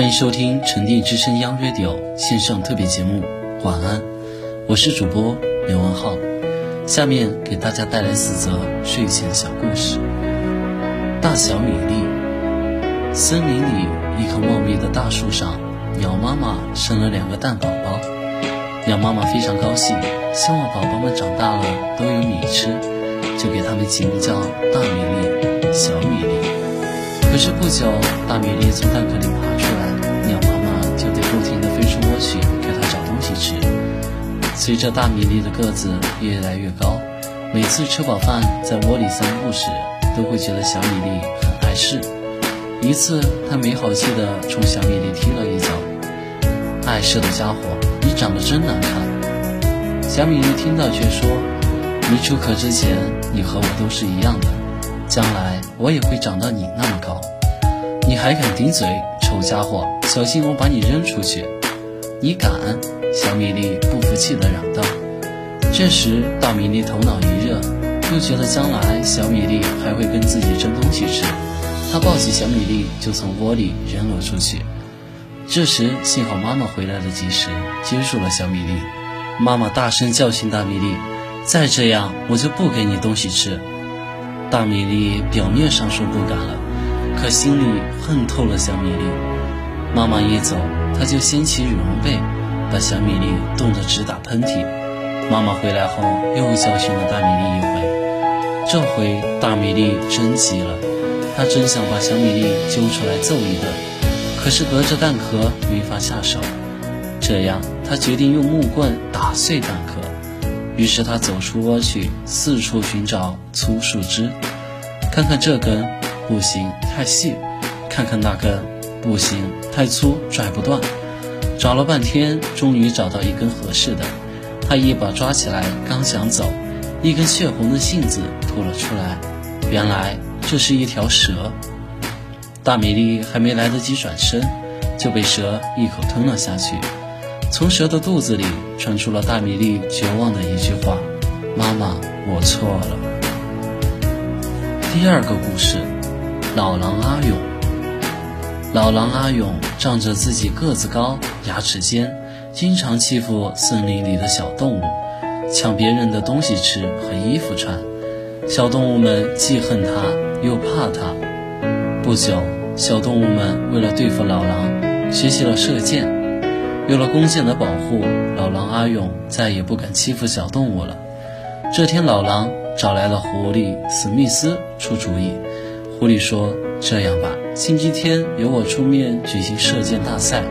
欢迎收听沉淀之声央 radio 线上特别节目。晚安，我是主播刘文浩。下面给大家带来四则睡前小故事。大小米粒。森林里一棵茂密的大树上，鸟妈妈生了两个蛋宝宝。鸟妈妈非常高兴，希望宝宝们长大了都有米吃，就给它们起名叫大米粒、小米粒。可是不久，大米粒从蛋壳随着大米粒的个子越来越高，每次吃饱饭在窝里散步时，都会觉得小米粒很碍事。一次，他没好气地冲小米粒踢了一脚：“碍事的家伙，你长得真难看！”小米粒听到却说：“没出壳之前，你和我都是一样的。”将来我也会长到你那么高，你还敢顶嘴，臭家伙！小心我把你扔出去！你敢？小米粒不服气地嚷道。这时，大米粒头脑一热，又觉得将来小米粒还会跟自己争东西吃，他抱起小米粒就从窝里扔了出去。这时，幸好妈妈回来的及时，接住了小米粒。妈妈大声教训大米粒：“再这样，我就不给你东西吃。”大米粒表面上说不敢了，可心里恨透了小米粒。妈妈一走，他就掀起羽绒被，把小米粒冻得直打喷嚏。妈妈回来后又教训了大米粒一回，这回大米粒真急了，他真想把小米粒揪出来揍一顿，可是隔着蛋壳没法下手。这样，他决定用木棍打碎蛋壳。于是他走出窝去，四处寻找粗树枝，看看这根不行，太细；看看那根不行，太粗，拽不断。找了半天，终于找到一根合适的。他一把抓起来，刚想走，一根血红的杏子吐了出来。原来这是一条蛇。大米粒还没来得及转身，就被蛇一口吞了下去。从蛇的肚子里传出了大米粒绝望的一句话：“妈妈，我错了。”第二个故事，老狼阿勇。老狼阿勇仗着自己个子高、牙齿尖，经常欺负森林里的小动物，抢别人的东西吃和衣服穿。小动物们既恨他又怕他。不久，小动物们为了对付老狼，学习了射箭。有了弓箭的保护，老狼阿勇再也不敢欺负小动物了。这天，老狼找来了狐狸史密斯出主意。狐狸说：“这样吧，星期天由我出面举行射箭大赛。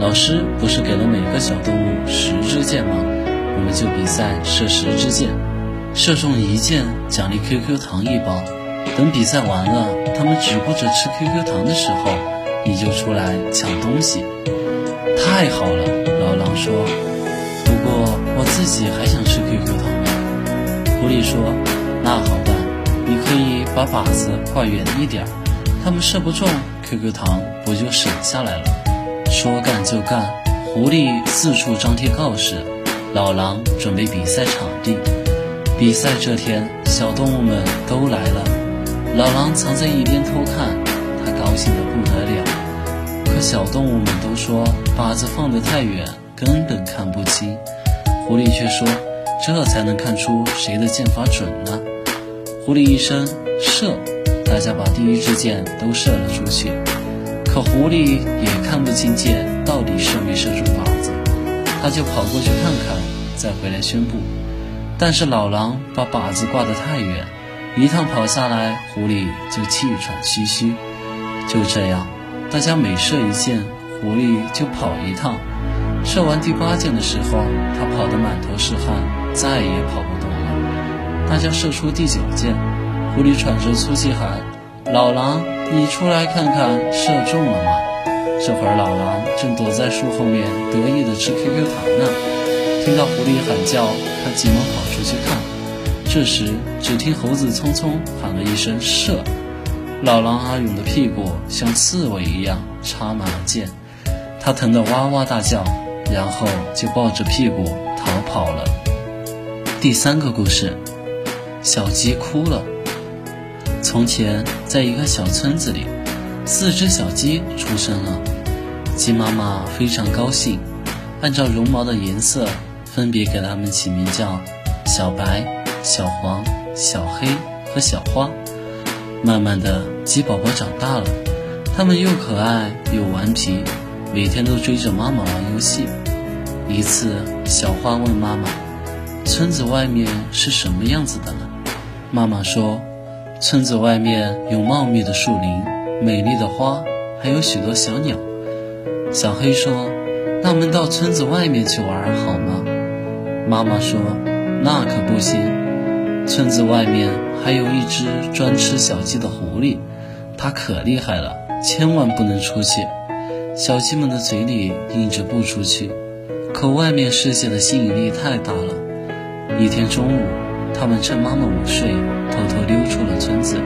老师不是给了每个小动物十支箭吗？我们就比赛射十支箭，射中一箭奖励 QQ 糖一包。等比赛完了，他们只顾着吃 QQ 糖的时候，你就出来抢东西。”太好了，老狼说。不过我自己还想吃 QQ 糖呢。狐狸说：“那好办，你可以把靶子挂远一点儿，他们射不中，QQ 糖不就省下来了？”说干就干，狐狸四处张贴告示，老狼准备比赛场地。比赛这天，小动物们都来了，老狼藏在一边偷看，他高兴得不得了。可小动物们都说靶子放得太远，根本看不清。狐狸却说，这才能看出谁的箭法准呢。狐狸一声射，大家把第一支箭都射了出去。可狐狸也看不清箭到底射没射中靶子，他就跑过去看看，再回来宣布。但是老狼把靶子挂得太远，一趟跑下来，狐狸就气喘吁吁。就这样。大家每射一箭，狐狸就跑一趟。射完第八箭的时候，他跑得满头是汗，再也跑不动了。大家射出第九箭，狐狸喘着粗气喊：“老狼，你出来看看，射中了吗？”这会儿老狼正躲在树后面得意地吃 QQ 糖呢。听到狐狸喊叫，他急忙跑出去看。这时，只听猴子匆匆喊了一声“射”，老狼阿勇的屁股像刺猬一样插满了箭，他疼得哇哇大叫。然后就抱着屁股逃跑了。第三个故事，小鸡哭了。从前，在一个小村子里，四只小鸡出生了。鸡妈妈非常高兴，按照绒毛的颜色，分别给它们起名叫小白、小黄、小黑和小花。慢慢的，鸡宝宝长大了，它们又可爱又顽皮，每天都追着妈妈玩游戏。一次，小花问妈妈：“村子外面是什么样子的呢？”妈妈说：“村子外面有茂密的树林、美丽的花，还有许多小鸟。”小黑说：“那我们到村子外面去玩好吗？”妈妈说：“那可不行，村子外面还有一只专吃小鸡的狐狸，它可厉害了，千万不能出去。”小鸡们的嘴里应着不出去。可外面世界的吸引力太大了。一天中午，他们趁妈妈午睡，偷偷溜出了村子。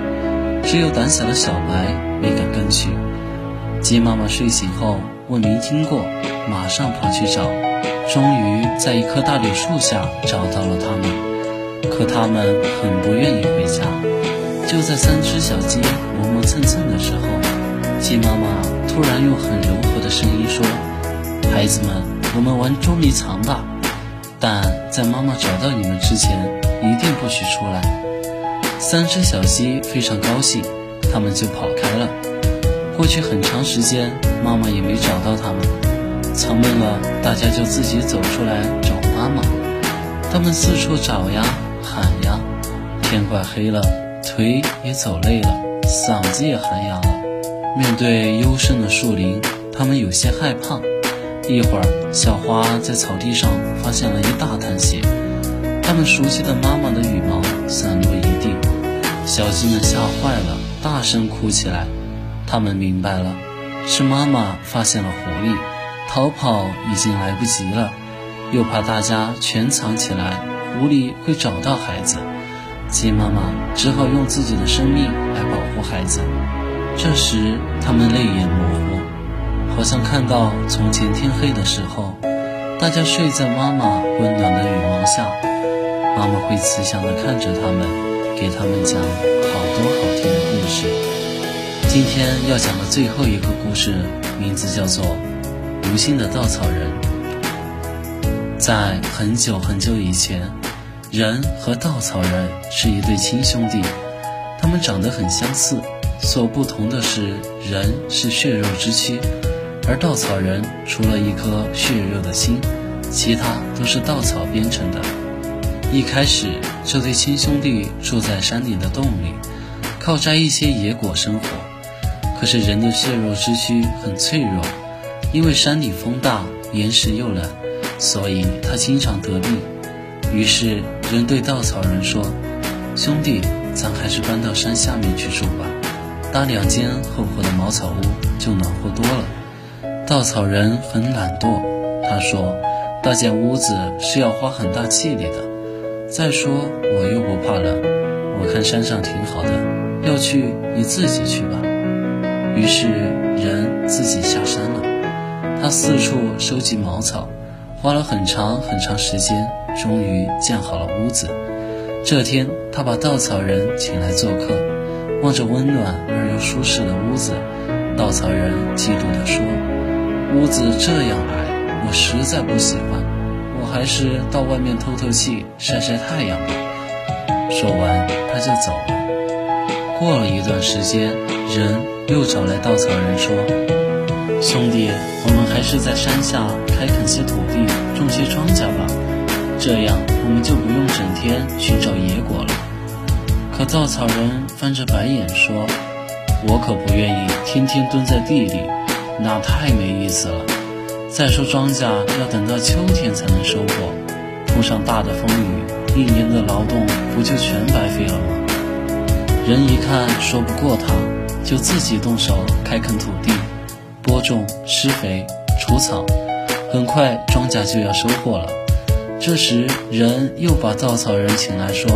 只有胆小的小白没敢跟去。鸡妈妈睡醒后问明经过，马上跑去找，终于在一棵大柳树下找到了他们。可他们很不愿意回家。就在三只小鸡磨磨蹭蹭的时候，鸡妈妈突然用很柔和的声音说：“孩子们。”我们玩捉迷藏吧，但在妈妈找到你们之前，一定不许出来。三只小鸡非常高兴，它们就跑开了。过去很长时间，妈妈也没找到它们，藏闷了，大家就自己走出来找妈妈。他们四处找呀，喊呀，天快黑了，腿也走累了，嗓子也喊哑了。面对幽深的树林，他们有些害怕。一会儿，小花在草地上发现了一大滩血，它们熟悉的妈妈的羽毛散落一地，小鸡们吓坏了，大声哭起来。它们明白了，是妈妈发现了狐狸，逃跑已经来不及了，又怕大家全藏起来，狐狸会找到孩子，鸡妈妈只好用自己的生命来保护孩子。这时，它们泪眼模糊。好像看到从前天黑的时候，大家睡在妈妈温暖的羽毛下，妈妈会慈祥地看着他们，给他们讲好多好听的故事。今天要讲的最后一个故事，名字叫做《无心的稻草人》。在很久很久以前，人和稻草人是一对亲兄弟，他们长得很相似，所不同的是，人是血肉之躯。而稻草人除了一颗血肉的心，其他都是稻草编成的。一开始，这对亲兄弟住在山顶的洞里，靠摘一些野果生活。可是人的血肉之躯很脆弱，因为山顶风大，岩石又冷，所以他经常得病。于是人对稻草人说：“兄弟，咱还是搬到山下面去住吧，搭两间厚厚的茅草屋，就暖和多了。”稻草人很懒惰，他说：“搭建屋子是要花很大气力的。再说我又不怕冷，我看山上挺好的，要去你自己去吧。”于是人自己下山了。他四处收集茅草，花了很长很长时间，终于建好了屋子。这天，他把稻草人请来做客，望着温暖而又舒适的屋子，稻草人嫉妒地说。屋子这样矮，我实在不喜欢。还是到外面透透气、晒晒太阳吧。说完，他就走了。过了一段时间，人又找来稻草人说：“兄弟，我们还是在山下开垦些土地，种些庄稼吧。这样，我们就不用整天寻找野果了。”可稻草人翻着白眼说：“我可不愿意天天蹲在地里。”那太没意思了。再说庄稼要等到秋天才能收获，碰上大的风雨，一年的劳动不就全白费了吗？人一看说不过他，就自己动手开垦土地，播种、施肥、除草，很快庄稼就要收获了。这时人又把稻草人请来说：“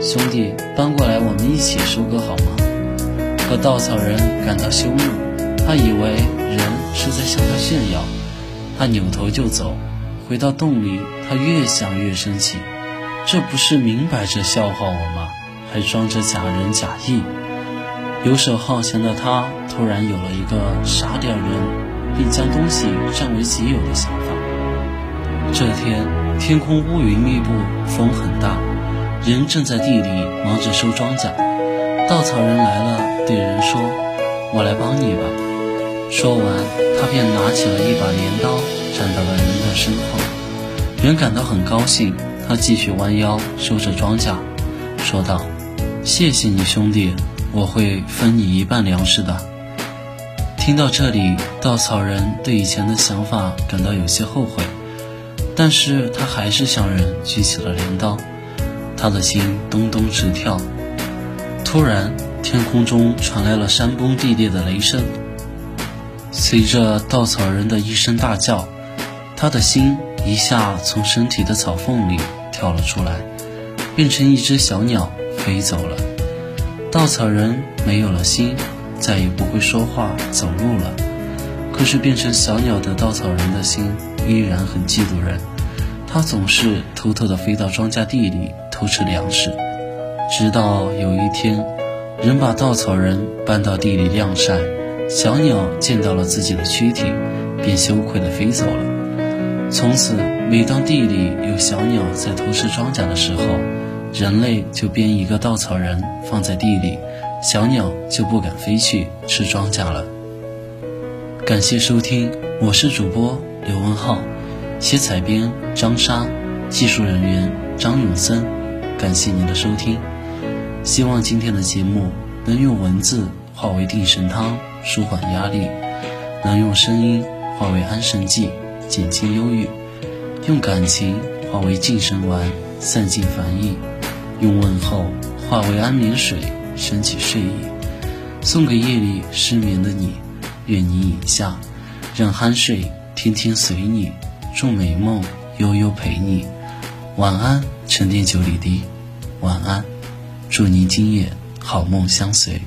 兄弟，搬过来，我们一起收割好吗？”可稻草人感到羞怒，他以为人是在向他炫耀。他扭头就走，回到洞里，他越想越生气，这不是明摆着笑话我吗？还装着假仁假义。游手好闲的他突然有了一个杀掉人，并将东西占为己有的想法。这天天空乌云密布，风很大，人正在地里忙着收庄稼。稻草人来了，对人说：“我来帮你吧。”说完，他便拿起了一把镰刀，站到了人的身后。人感到很高兴，他继续弯腰收着庄稼，说道：“谢谢你，兄弟，我会分你一半粮食的。”听到这里，稻草人对以前的想法感到有些后悔，但是他还是向人举起了镰刀，他的心咚咚直跳。突然，天空中传来了山崩地裂的雷声。随着稻草人的一声大叫，他的心一下从身体的草缝里跳了出来，变成一只小鸟飞走了。稻草人没有了心，再也不会说话、走路了。可是变成小鸟的稻草人的心依然很嫉妒人，他总是偷偷地飞到庄稼地里偷吃粮食。直到有一天，人把稻草人搬到地里晾晒。小鸟见到了自己的躯体，便羞愧地飞走了。从此，每当地里有小鸟在偷吃庄稼的时候，人类就编一个稻草人放在地里，小鸟就不敢飞去吃庄稼了。感谢收听，我是主播刘文浩，写采编张莎，技术人员张永森。感谢您的收听，希望今天的节目能用文字化为定神汤。舒缓压力，能用声音化为安神剂，减轻忧郁；用感情化为静神丸，散尽烦意；用问候化为安眠水，升起睡意。送给夜里失眠的你，愿你饮下，让酣睡天天随你，祝美梦悠悠陪你。晚安，沉淀九里堤。晚安，祝您今夜好梦相随。